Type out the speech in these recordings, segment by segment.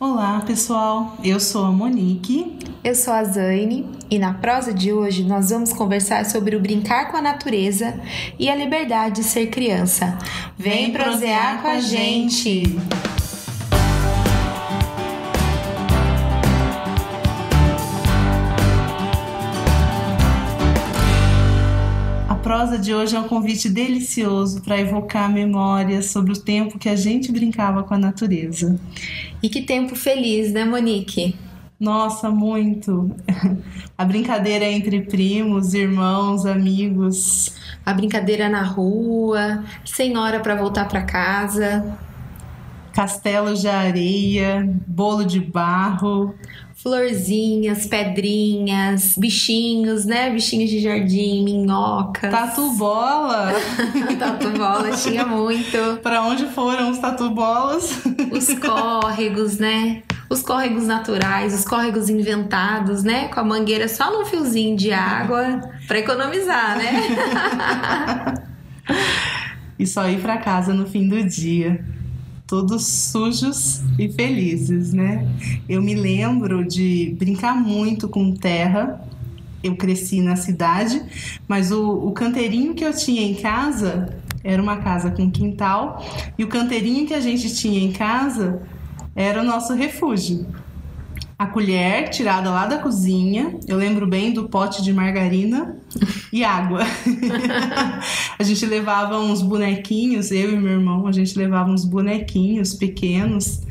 Olá, pessoal. Eu sou a Monique. Eu sou a Zaine e na prosa de hoje nós vamos conversar sobre o brincar com a natureza e a liberdade de ser criança. Vem, prosear com a gente. A prosa de hoje é um convite delicioso para evocar memórias sobre o tempo que a gente brincava com a natureza. E que tempo feliz, né, Monique? Nossa, muito! A brincadeira entre primos, irmãos, amigos. A brincadeira na rua, sem hora para voltar para casa. Castelos de areia, bolo de barro. Florzinhas, pedrinhas, bichinhos, né? Bichinhos de jardim, minhocas. Tatu bola! tatu bola tinha muito. Para onde foram os tatu bolas? Os córregos, né? Os córregos naturais, os córregos inventados, né? Com a mangueira só no fiozinho de água para economizar, né? e só ir para casa no fim do dia todos sujos e felizes, né? Eu me lembro de brincar muito com terra. Eu cresci na cidade, mas o, o canteirinho que eu tinha em casa era uma casa com quintal e o canteirinho que a gente tinha em casa era o nosso refúgio a colher tirada lá da cozinha. Eu lembro bem do pote de margarina e água. a gente levava uns bonequinhos, eu e meu irmão, a gente levava uns bonequinhos pequenos.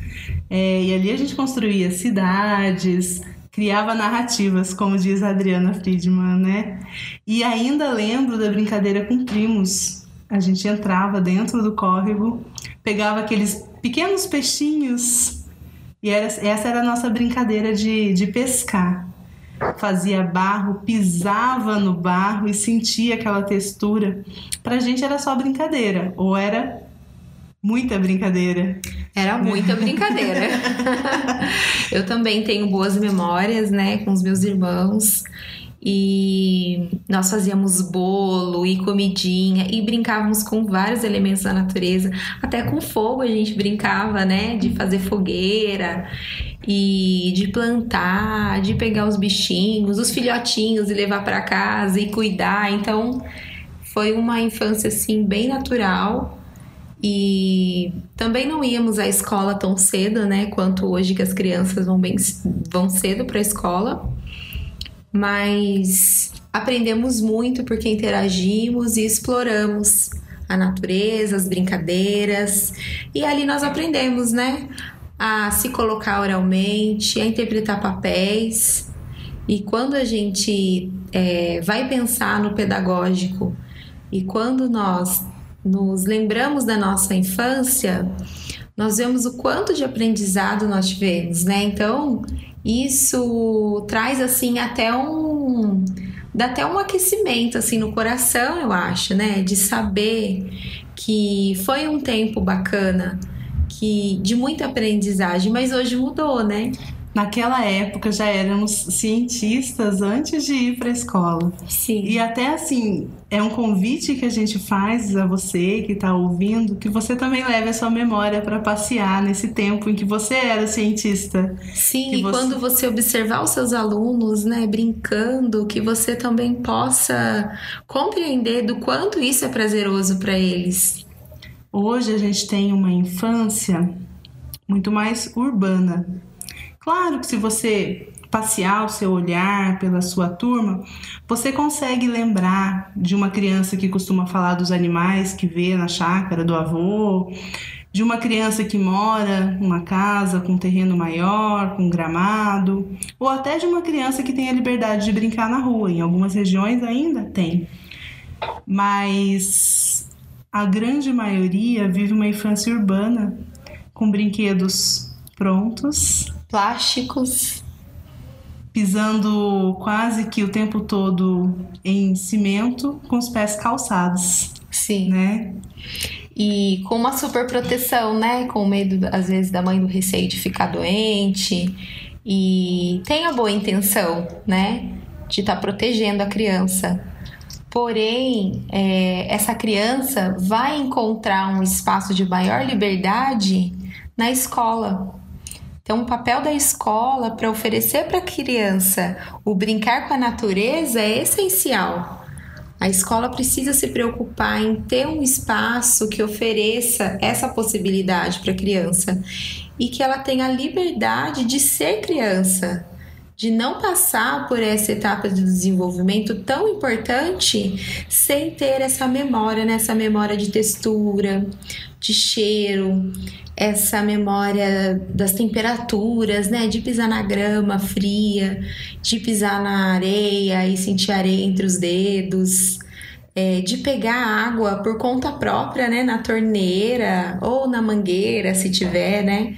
É, e ali a gente construía cidades, criava narrativas, como diz a Adriana Friedman, né? E ainda lembro da brincadeira com primos. A gente entrava dentro do córrego, pegava aqueles pequenos peixinhos e era, essa era a nossa brincadeira de, de pescar. Fazia barro, pisava no barro e sentia aquela textura. Pra gente era só brincadeira, ou era muita brincadeira. Era muita brincadeira. Eu também tenho boas memórias, né, com os meus irmãos e nós fazíamos bolo e comidinha e brincávamos com vários elementos da natureza, até com fogo a gente brincava, né? De fazer fogueira e de plantar, de pegar os bichinhos, os filhotinhos e levar para casa e cuidar. Então foi uma infância assim bem natural. E também não íamos à escola tão cedo, né? Quanto hoje que as crianças vão bem vão cedo para a escola mas aprendemos muito porque interagimos e exploramos a natureza, as brincadeiras, e ali nós aprendemos, né? A se colocar oralmente, a interpretar papéis. E quando a gente é, vai pensar no pedagógico e quando nós nos lembramos da nossa infância, nós vemos o quanto de aprendizado nós tivemos, né? Então, isso traz assim até um dá até um aquecimento assim no coração, eu acho, né, de saber que foi um tempo bacana, que de muita aprendizagem, mas hoje mudou, né? naquela época já éramos cientistas antes de ir para a escola. Sim. E até assim, é um convite que a gente faz a você que está ouvindo, que você também leve a sua memória para passear nesse tempo em que você era cientista. Sim, e você... quando você observar os seus alunos, né, brincando, que você também possa compreender do quanto isso é prazeroso para eles. Hoje a gente tem uma infância muito mais urbana Claro que se você passear o seu olhar pela sua turma, você consegue lembrar de uma criança que costuma falar dos animais que vê na chácara do avô, de uma criança que mora numa casa com um terreno maior, com gramado, ou até de uma criança que tem a liberdade de brincar na rua. Em algumas regiões ainda tem. Mas a grande maioria vive uma infância urbana com brinquedos prontos, plásticos. Pisando quase que o tempo todo em cimento, com os pés calçados. Sim. Né? E com uma super proteção, né? Com medo, às vezes, da mãe do receio de ficar doente. E tem a boa intenção, né? De estar tá protegendo a criança. Porém, é, essa criança vai encontrar um espaço de maior liberdade na escola. Então, o papel da escola para oferecer para a criança o brincar com a natureza é essencial. A escola precisa se preocupar em ter um espaço que ofereça essa possibilidade para a criança e que ela tenha a liberdade de ser criança, de não passar por essa etapa de desenvolvimento tão importante sem ter essa memória, nessa né? memória de textura, de cheiro, essa memória das temperaturas, né? De pisar na grama fria, de pisar na areia e sentir areia entre os dedos. É, de pegar água por conta própria, né, na torneira ou na mangueira, se tiver, né,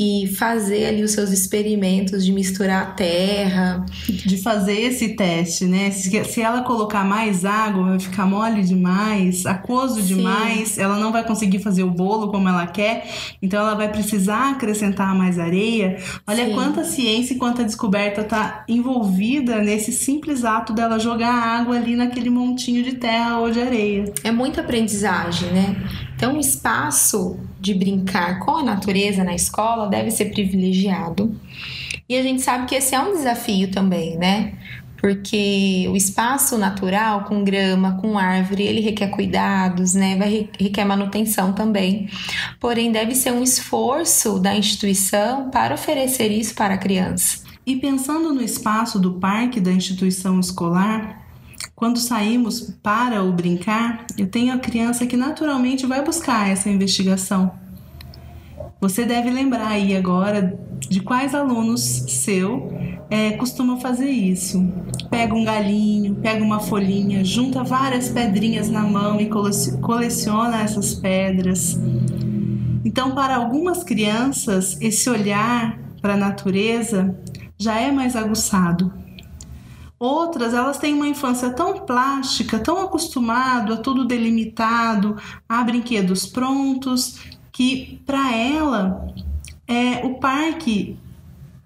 e fazer ali os seus experimentos de misturar a terra. De fazer esse teste, né? Se, se ela colocar mais água, vai ficar mole demais, aquoso Sim. demais, ela não vai conseguir fazer o bolo como ela quer, então ela vai precisar acrescentar mais areia. Olha Sim. quanta ciência e quanta descoberta está envolvida nesse simples ato dela jogar água ali naquele montinho de terra ou de areia. É muita aprendizagem, né? Então, o espaço de brincar com a natureza na escola deve ser privilegiado. E a gente sabe que esse é um desafio também, né? Porque o espaço natural, com grama, com árvore, ele requer cuidados, né? Vai requer manutenção também. Porém, deve ser um esforço da instituição para oferecer isso para a criança. E pensando no espaço do parque da instituição escolar, quando saímos para o brincar, eu tenho a criança que naturalmente vai buscar essa investigação. Você deve lembrar aí agora de quais alunos seu é, costumam fazer isso. Pega um galinho, pega uma folhinha, junta várias pedrinhas na mão e coleciona essas pedras. Então, para algumas crianças, esse olhar para a natureza já é mais aguçado. Outras, elas têm uma infância tão plástica, tão acostumado a tudo delimitado, a brinquedos prontos, que para ela é, o parque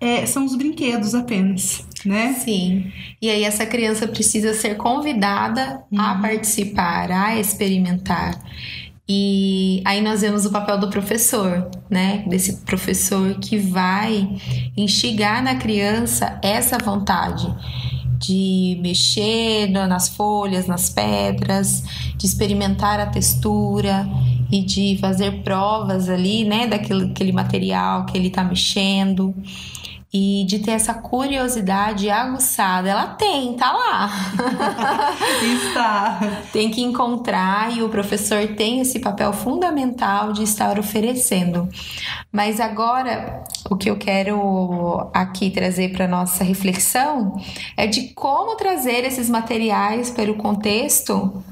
é, são os brinquedos apenas, né? Sim. E aí essa criança precisa ser convidada uhum. a participar, a experimentar. E aí nós vemos o papel do professor, né? Desse professor que vai instigar na criança essa vontade de mexer nas folhas, nas pedras, de experimentar a textura e de fazer provas ali, né, daquele aquele material que ele está mexendo e de ter essa curiosidade aguçada. Ela tem, tá lá. Está. tem que encontrar e o professor tem esse papel fundamental de estar oferecendo. Mas agora, o que eu quero aqui trazer para nossa reflexão é de como trazer esses materiais para o contexto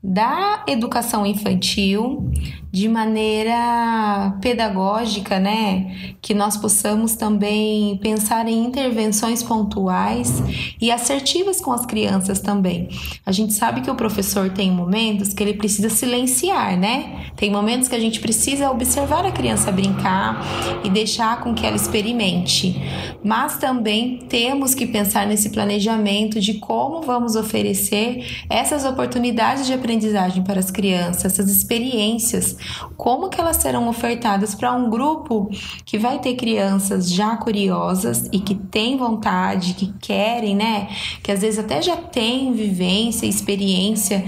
da educação infantil de maneira pedagógica, né? Que nós possamos também pensar em intervenções pontuais e assertivas com as crianças também. A gente sabe que o professor tem momentos que ele precisa silenciar, né? Tem momentos que a gente precisa observar a criança brincar e deixar com que ela experimente. Mas também temos que pensar nesse planejamento de como vamos oferecer essas oportunidades de aprendizagem para as crianças, essas experiências como que elas serão ofertadas para um grupo que vai ter crianças já curiosas e que têm vontade, que querem, né? Que às vezes até já têm vivência, experiência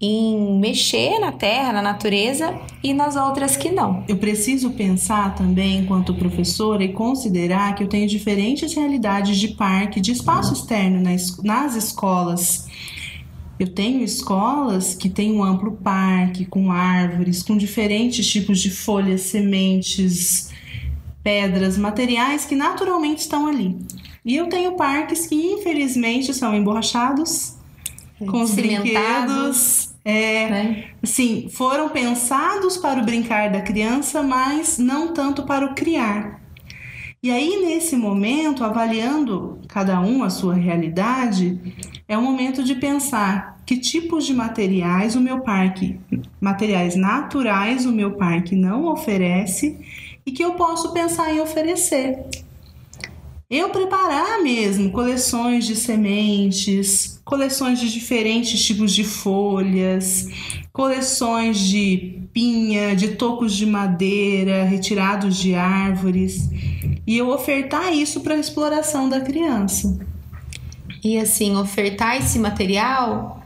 em mexer na terra, na natureza e nas outras que não. Eu preciso pensar também, enquanto professora, e considerar que eu tenho diferentes realidades de parque, de espaço externo nas, nas escolas. Eu tenho escolas que têm um amplo parque, com árvores, com diferentes tipos de folhas, sementes, pedras, materiais que naturalmente estão ali. E eu tenho parques que infelizmente são emborrachados, com os brinquedos. É, né? Sim, foram pensados para o brincar da criança, mas não tanto para o criar. E aí, nesse momento, avaliando cada um a sua realidade, é o momento de pensar que tipos de materiais o meu parque, materiais naturais o meu parque não oferece e que eu posso pensar em oferecer. Eu preparar mesmo coleções de sementes, coleções de diferentes tipos de folhas, coleções de pinha, de tocos de madeira retirados de árvores, e eu ofertar isso para a exploração da criança. E assim, ofertar esse material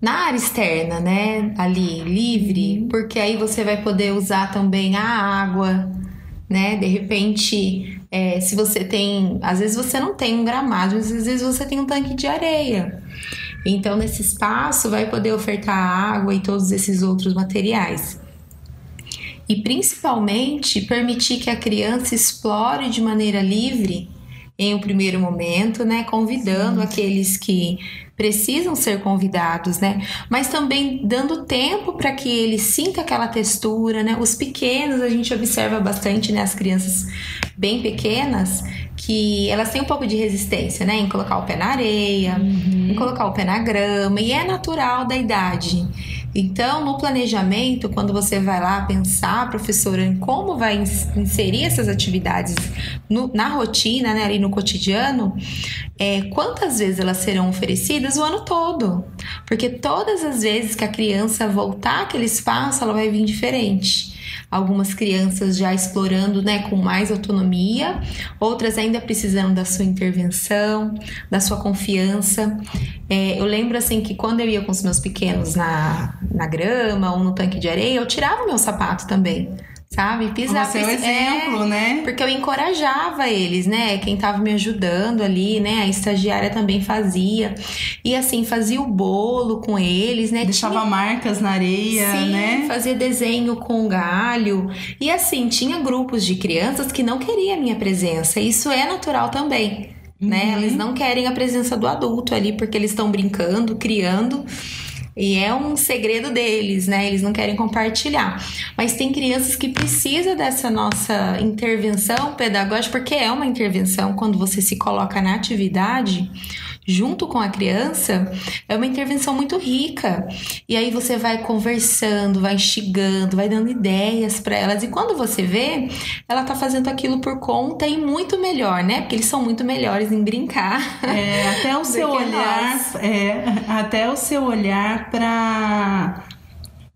na área externa, né? Ali, livre, uhum. porque aí você vai poder usar também a água, né? De repente, é, se você tem. Às vezes você não tem um gramado, às vezes você tem um tanque de areia. Então, nesse espaço, vai poder ofertar água e todos esses outros materiais. E principalmente permitir que a criança explore de maneira livre em um primeiro momento, né, convidando Sim. aqueles que precisam ser convidados, né? Mas também dando tempo para que ele sinta aquela textura, né? Os pequenos a gente observa bastante, né? As crianças bem pequenas que elas têm um pouco de resistência, né? Em colocar o pé na areia, uhum. em colocar o pé na grama e é natural da idade. Então, no planejamento, quando você vai lá pensar, professora, em como vai inserir essas atividades no, na rotina, né, ali no cotidiano, é, quantas vezes elas serão oferecidas o ano todo? Porque todas as vezes que a criança voltar àquele espaço, ela vai vir diferente algumas crianças já explorando né, com mais autonomia, outras ainda precisando da sua intervenção, da sua confiança. É, eu lembro assim que quando eu ia com os meus pequenos na, na grama ou no tanque de areia, eu tirava o meu sapato também sabe? Pisar. Você é um exemplo, é, né? Porque eu encorajava eles, né? Quem tava me ajudando ali, né? A estagiária também fazia. E assim, fazia o bolo com eles, né? Deixava tinha... marcas na areia, Sim, né? fazia desenho com galho. E assim, tinha grupos de crianças que não queriam a minha presença. Isso é natural também. Né? Uhum. Eles não querem a presença do adulto ali porque eles estão brincando, criando. E é um segredo deles, né? Eles não querem compartilhar. Mas tem crianças que precisam dessa nossa intervenção pedagógica, porque é uma intervenção quando você se coloca na atividade junto com a criança, é uma intervenção muito rica. E aí você vai conversando, vai instigando, vai dando ideias para elas. E quando você vê, ela tá fazendo aquilo por conta e muito melhor, né? Porque eles são muito melhores em brincar. É, até o seu olhar, é, até o seu olhar para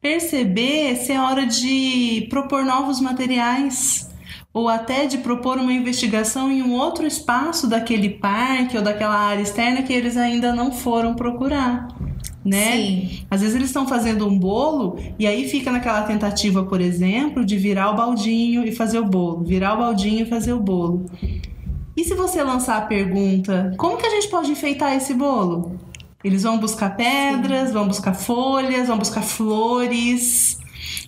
perceber se é hora de propor novos materiais ou até de propor uma investigação em um outro espaço daquele parque ou daquela área externa que eles ainda não foram procurar. Né? Sim. Às vezes eles estão fazendo um bolo e aí fica naquela tentativa, por exemplo, de virar o baldinho e fazer o bolo, virar o baldinho e fazer o bolo. E se você lançar a pergunta, como que a gente pode enfeitar esse bolo? Eles vão buscar pedras, Sim. vão buscar folhas, vão buscar flores.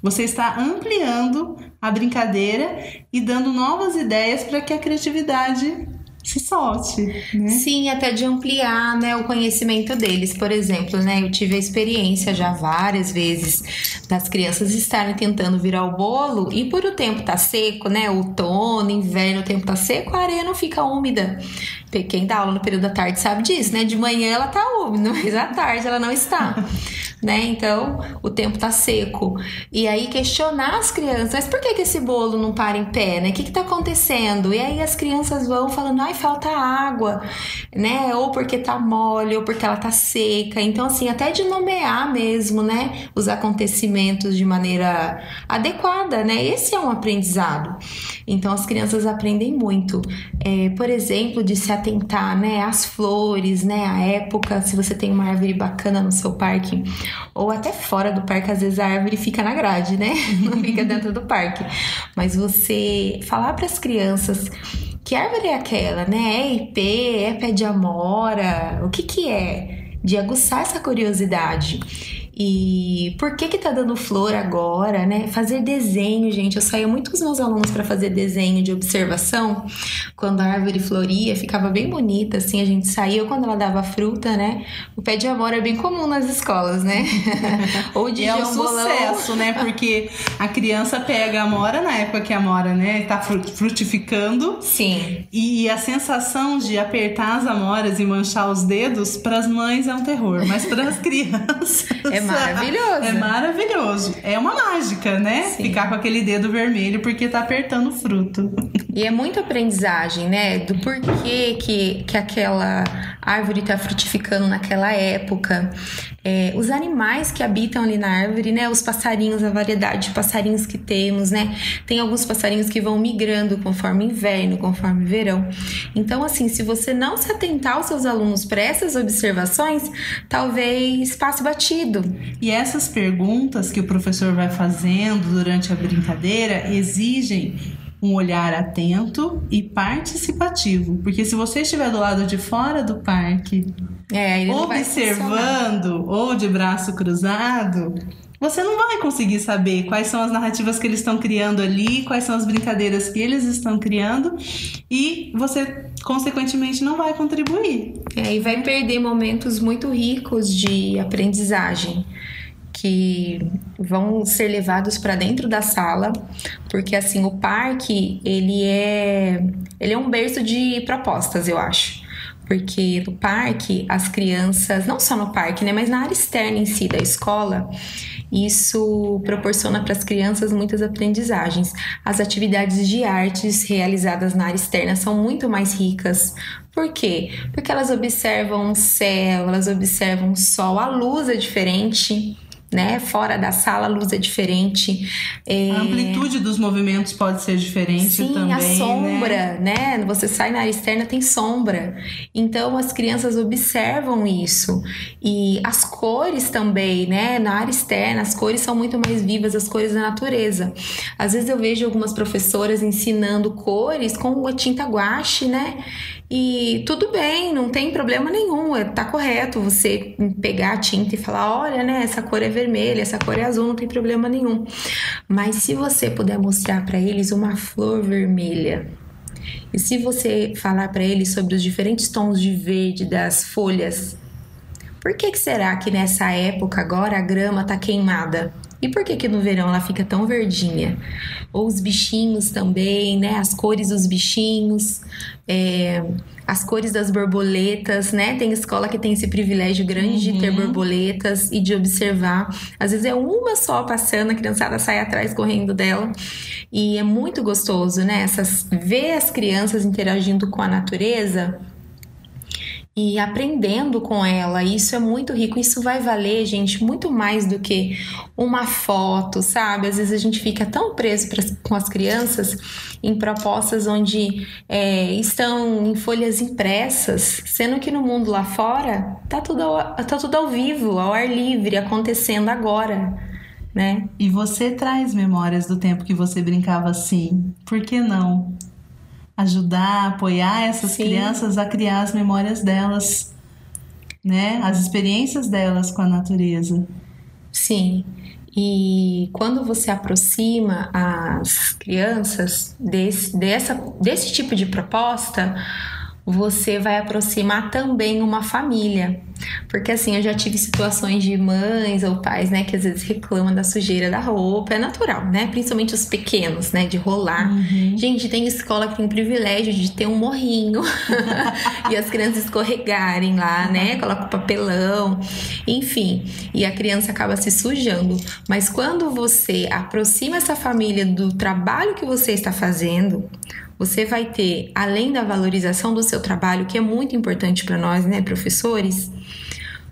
Você está ampliando a brincadeira e dando novas ideias para que a criatividade se solte, né? Sim, até de ampliar, né, o conhecimento deles. Por exemplo, né, eu tive a experiência já várias vezes das crianças estarem tentando virar o bolo e por o tempo tá seco, né, outono, inverno, o tempo tá seco, a areia não fica úmida. Quem dá aula no período da tarde sabe disso, né? De manhã ela tá úmida, mas à tarde ela não está. Né? Então, o tempo tá seco. E aí questionar as crianças, mas por que, que esse bolo não para em pé, né? O que que tá acontecendo? E aí as crianças vão falando, ai, falta água, né? Ou porque tá mole, ou porque ela tá seca. Então, assim, até de nomear mesmo, né? Os acontecimentos de maneira adequada, né? Esse é um aprendizado. Então, as crianças aprendem muito. É, por exemplo, de se atentar, né? Às flores, né? A época, se você tem uma árvore bacana no seu parque, ou até fora do parque, às vezes a árvore fica na grade, né? Não fica dentro do parque. Mas você falar para as crianças que árvore é aquela, né? É IP, é pé de amora, o que que é? De aguçar essa curiosidade. E por que que tá dando flor agora, né? Fazer desenho, gente. Eu saía muito com os meus alunos para fazer desenho de observação. Quando a árvore floria, ficava bem bonita, assim. A gente saía quando ela dava fruta, né? O pé de amor é bem comum nas escolas, né? Ou de é um sucesso, né? Porque a criança pega a amora na época que a amora, né, tá frutificando. Sim. E a sensação de apertar as amoras e manchar os dedos para as mães é um terror, mas para as crianças é maravilhoso. É maravilhoso. É uma mágica, né? Sim. Ficar com aquele dedo vermelho porque tá apertando o fruto. E é muita aprendizagem, né? Do porquê que, que aquela árvore tá frutificando naquela época. É, os animais que habitam ali na árvore, né? Os passarinhos, a variedade de passarinhos que temos, né? Tem alguns passarinhos que vão migrando conforme inverno, conforme verão. Então, assim, se você não se atentar aos seus alunos para essas observações, talvez passe batido. E essas perguntas que o professor vai fazendo durante a brincadeira exigem um olhar atento e participativo. Porque se você estiver do lado de fora do parque, é, observando ou de braço cruzado, você não vai conseguir saber quais são as narrativas que eles estão criando ali, quais são as brincadeiras que eles estão criando e você, consequentemente, não vai contribuir. É, e vai perder momentos muito ricos de aprendizagem que vão ser levados para dentro da sala, porque assim o parque ele é ele é um berço de propostas, eu acho. Porque no parque as crianças, não só no parque, né, mas na área externa em si da escola, isso proporciona para as crianças muitas aprendizagens. As atividades de artes realizadas na área externa são muito mais ricas. Por quê? Porque elas observam o céu, elas observam o sol, a luz é diferente né? Fora da sala a luz é diferente. É... A amplitude dos movimentos pode ser diferente Sim, também. a né? sombra, né? né? Você sai na área externa, tem sombra. Então as crianças observam isso. E as cores também, né? Na área externa, as cores são muito mais vivas, as cores da natureza. Às vezes eu vejo algumas professoras ensinando cores com a tinta guache, né? E tudo bem, não tem problema nenhum, é, tá correto você pegar a tinta e falar: olha, né, essa cor é vermelha, essa cor é azul, não tem problema nenhum. Mas se você puder mostrar para eles uma flor vermelha, e se você falar para eles sobre os diferentes tons de verde das folhas, por que, que será que nessa época agora a grama tá queimada? E por que que no verão ela fica tão verdinha? Ou os bichinhos também, né? As cores dos bichinhos, é, as cores das borboletas, né? Tem escola que tem esse privilégio grande uhum. de ter uhum. borboletas e de observar. Às vezes é uma só passando, a criançada sai atrás correndo dela. E é muito gostoso, né? Essas, ver as crianças interagindo com a natureza e aprendendo com ela. Isso é muito rico. Isso vai valer, gente, muito mais do que uma foto, sabe? Às vezes a gente fica tão preso pra, com as crianças em propostas onde é, estão em folhas impressas, sendo que no mundo lá fora tá tudo, ao, tá tudo ao vivo, ao ar livre, acontecendo agora. Né? E você traz memórias do tempo que você brincava assim. Por que não? Ajudar, apoiar essas Sim. crianças a criar as memórias delas, né? As experiências delas com a natureza. Sim. E quando você aproxima as crianças desse, dessa, desse tipo de proposta, você vai aproximar também uma família. Porque assim, eu já tive situações de mães ou pais, né, que às vezes reclamam da sujeira da roupa, é natural, né? Principalmente os pequenos, né, de rolar. Uhum. Gente, tem escola que tem o privilégio de ter um morrinho e as crianças escorregarem lá, né? Coloca o papelão, enfim, e a criança acaba se sujando. Mas quando você aproxima essa família do trabalho que você está fazendo, você vai ter, além da valorização do seu trabalho, que é muito importante para nós, né, professores,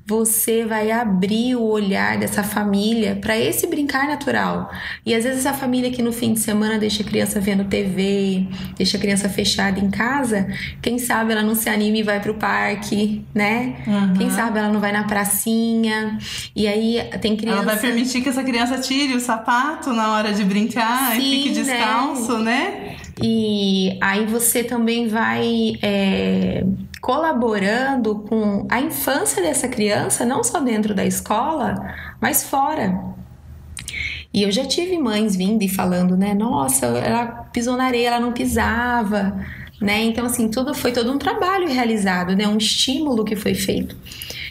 você vai abrir o olhar dessa família para esse brincar natural. E às vezes essa família que no fim de semana deixa a criança vendo TV, deixa a criança fechada em casa, quem sabe ela não se anima e vai pro parque, né? Uhum. Quem sabe ela não vai na pracinha. E aí tem criança. Ela vai permitir que essa criança tire o sapato na hora de brincar Sim, e fique né? descalço, né? né? E aí você também vai é, colaborando com a infância dessa criança, não só dentro da escola, mas fora. E eu já tive mães vindo e falando, né? Nossa, ela pisou na areia, ela não pisava, né? Então, assim, tudo foi todo um trabalho realizado, né? Um estímulo que foi feito.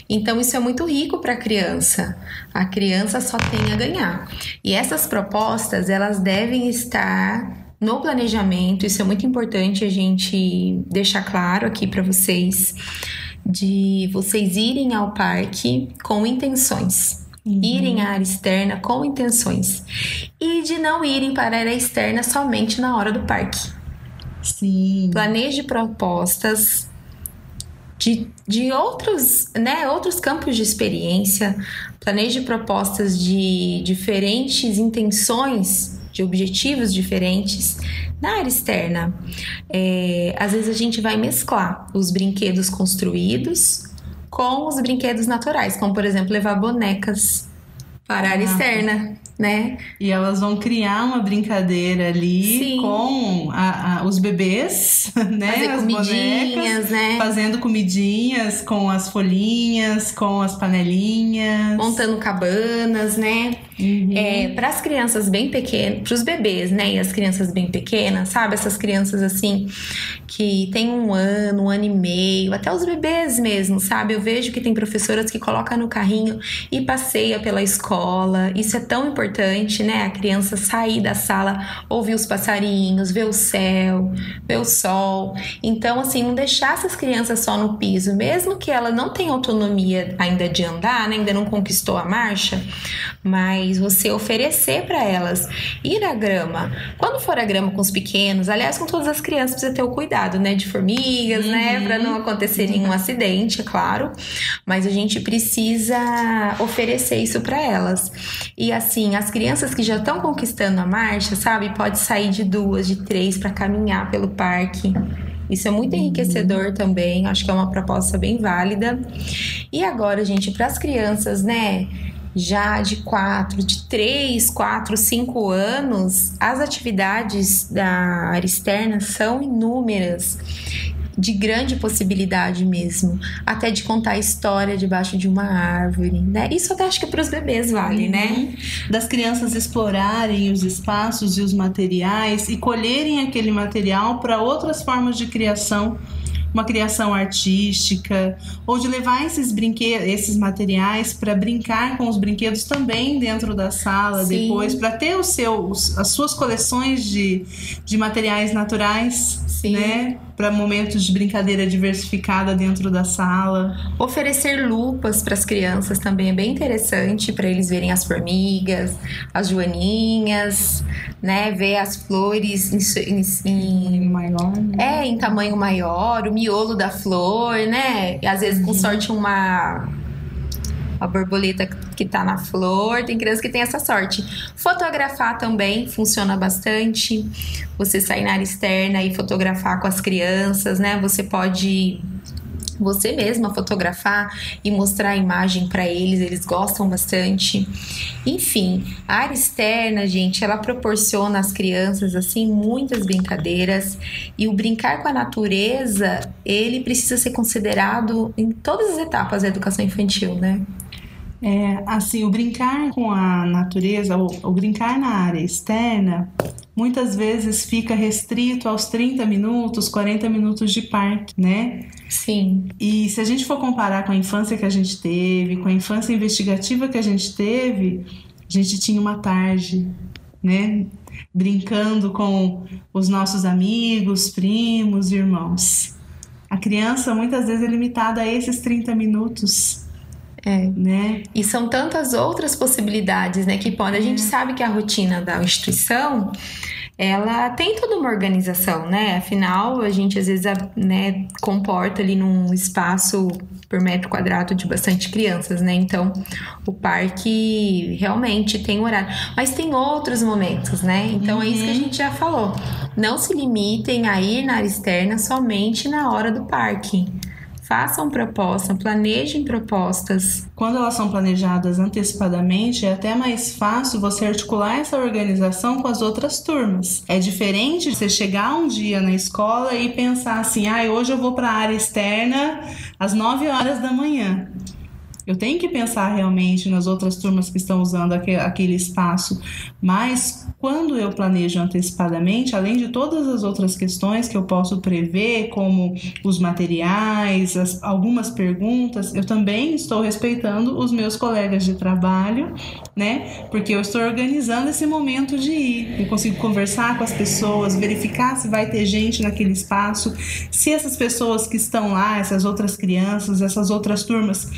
Então, isso é muito rico para a criança. A criança só tem a ganhar. E essas propostas, elas devem estar no planejamento, isso é muito importante a gente deixar claro aqui para vocês, de vocês irem ao parque com intenções. Uhum. Irem à área externa com intenções. E de não irem para a área externa somente na hora do parque. Sim. Planeje propostas de, de outros, né, outros campos de experiência, planeje propostas de diferentes intenções, de objetivos diferentes na área externa. É, às vezes a gente vai mesclar os brinquedos construídos com os brinquedos naturais, como por exemplo levar bonecas para a área ah. externa né? E elas vão criar uma brincadeira ali Sim. com a, a, os bebês, né? Fazer as comidinhas, bonecas, né? Fazendo comidinhas com as folhinhas, com as panelinhas. Montando cabanas, né? Uhum. É, para as crianças bem pequenas, para os bebês, né? E as crianças bem pequenas, sabe? Essas crianças assim que tem um ano, um ano e meio, até os bebês mesmo, sabe? Eu vejo que tem professoras que colocam no carrinho e passeia pela escola. Isso é tão importante, né? A criança sair da sala, ouvir os passarinhos, ver o céu, ver o sol. Então, assim, não deixar essas crianças só no piso, mesmo que ela não tenha autonomia ainda de andar, né? ainda não conquistou a marcha, mas você oferecer para elas ir à grama. Quando for a grama com os pequenos, aliás, com todas as crianças, precisa ter o cuidado né, de formigas, né, uhum. né, para não acontecer nenhum acidente, é claro. Mas a gente precisa oferecer isso para elas. E assim, as crianças que já estão conquistando a marcha, sabe, pode sair de duas, de três para caminhar pelo parque. Isso é muito enriquecedor uhum. também, acho que é uma proposta bem válida. E agora, gente, para as crianças, né? Já de quatro, de três, quatro, cinco anos, as atividades da área externa são inúmeras de grande possibilidade mesmo, até de contar a história debaixo de uma árvore, né? Isso até acho que para os bebês vale, né? uhum. né? Das crianças explorarem os espaços e os materiais e colherem aquele material para outras formas de criação uma criação artística, ou de levar esses brinquedos, esses materiais para brincar com os brinquedos também dentro da sala Sim. depois, para ter os seus, as suas coleções de, de materiais naturais, Sim. né? Para momentos de brincadeira diversificada dentro da sala. Oferecer lupas para as crianças também é bem interessante para eles verem as formigas, as joaninhas, né? Ver as flores em, em, em maior, né? é em tamanho maior, o miolo da flor, né? E às vezes com sorte uma a borboleta que tá na flor, tem criança que tem essa sorte. Fotografar também funciona bastante. Você sair na área externa e fotografar com as crianças, né? Você pode você mesma fotografar e mostrar a imagem para eles, eles gostam bastante. Enfim, a área externa, gente, ela proporciona às crianças assim muitas brincadeiras e o brincar com a natureza, ele precisa ser considerado em todas as etapas da educação infantil, né? É, assim, o brincar com a natureza, o, o brincar na área externa, muitas vezes fica restrito aos 30 minutos, 40 minutos de parque, né? Sim. E se a gente for comparar com a infância que a gente teve, com a infância investigativa que a gente teve, a gente tinha uma tarde, né? Brincando com os nossos amigos, primos, irmãos. A criança muitas vezes é limitada a esses 30 minutos. É. Né? E são tantas outras possibilidades, né, que podem. A gente é. sabe que a rotina da instituição ela tem toda uma organização, né? Afinal, a gente às vezes né, comporta ali num espaço por metro quadrado de bastante crianças, né? Então, o parque realmente tem horário. Mas tem outros momentos, né? Então, uhum. é isso que a uhum. gente já falou. Não se limitem a ir na área externa somente na hora do parque façam proposta, planejem propostas. Quando elas são planejadas antecipadamente, é até mais fácil você articular essa organização com as outras turmas. É diferente você chegar um dia na escola e pensar assim: ah, hoje eu vou para a área externa às 9 horas da manhã. Eu tenho que pensar realmente nas outras turmas que estão usando aquele espaço, mas quando eu planejo antecipadamente, além de todas as outras questões que eu posso prever, como os materiais, as, algumas perguntas, eu também estou respeitando os meus colegas de trabalho, né? Porque eu estou organizando esse momento de ir. Eu consigo conversar com as pessoas, verificar se vai ter gente naquele espaço, se essas pessoas que estão lá, essas outras crianças, essas outras turmas,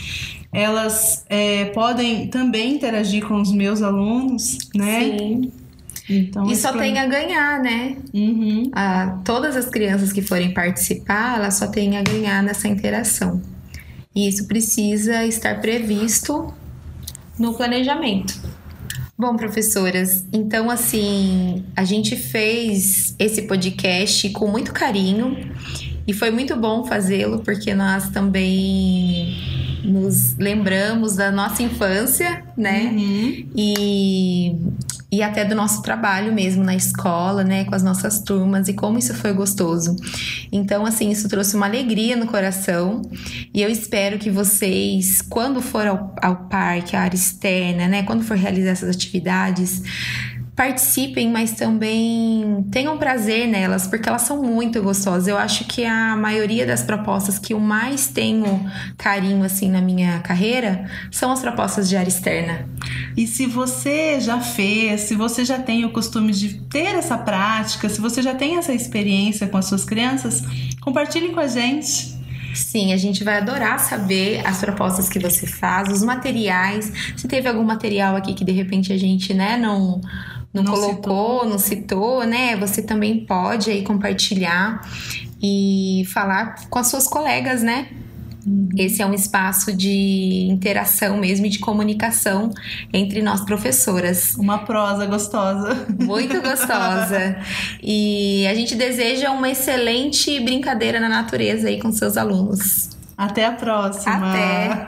elas é, podem também interagir com os meus alunos, né? Sim. Então, e só esse tem a ganhar, né? Uhum. A, todas as crianças que forem participar, elas só têm a ganhar nessa interação. E isso precisa estar previsto no planejamento. Bom, professoras, então assim, a gente fez esse podcast com muito carinho e foi muito bom fazê-lo porque nós também nos lembramos da nossa infância, né? Uhum. E, e até do nosso trabalho mesmo na escola, né? Com as nossas turmas e como isso foi gostoso. Então, assim, isso trouxe uma alegria no coração e eu espero que vocês, quando for ao, ao parque, à área externa, né? Quando for realizar essas atividades, participem, mas também tenham prazer nelas, porque elas são muito gostosas. Eu acho que a maioria das propostas que eu mais tenho carinho assim na minha carreira são as propostas de área externa. E se você já fez, se você já tem o costume de ter essa prática, se você já tem essa experiência com as suas crianças, compartilhe com a gente. Sim, a gente vai adorar saber as propostas que você faz, os materiais. Se teve algum material aqui que de repente a gente, né, não não, Não colocou, citou. não citou, né? Você também pode aí compartilhar e falar com as suas colegas, né? Esse é um espaço de interação mesmo e de comunicação entre nós professoras. Uma prosa gostosa. Muito gostosa. E a gente deseja uma excelente brincadeira na natureza aí com seus alunos. Até a próxima. Até.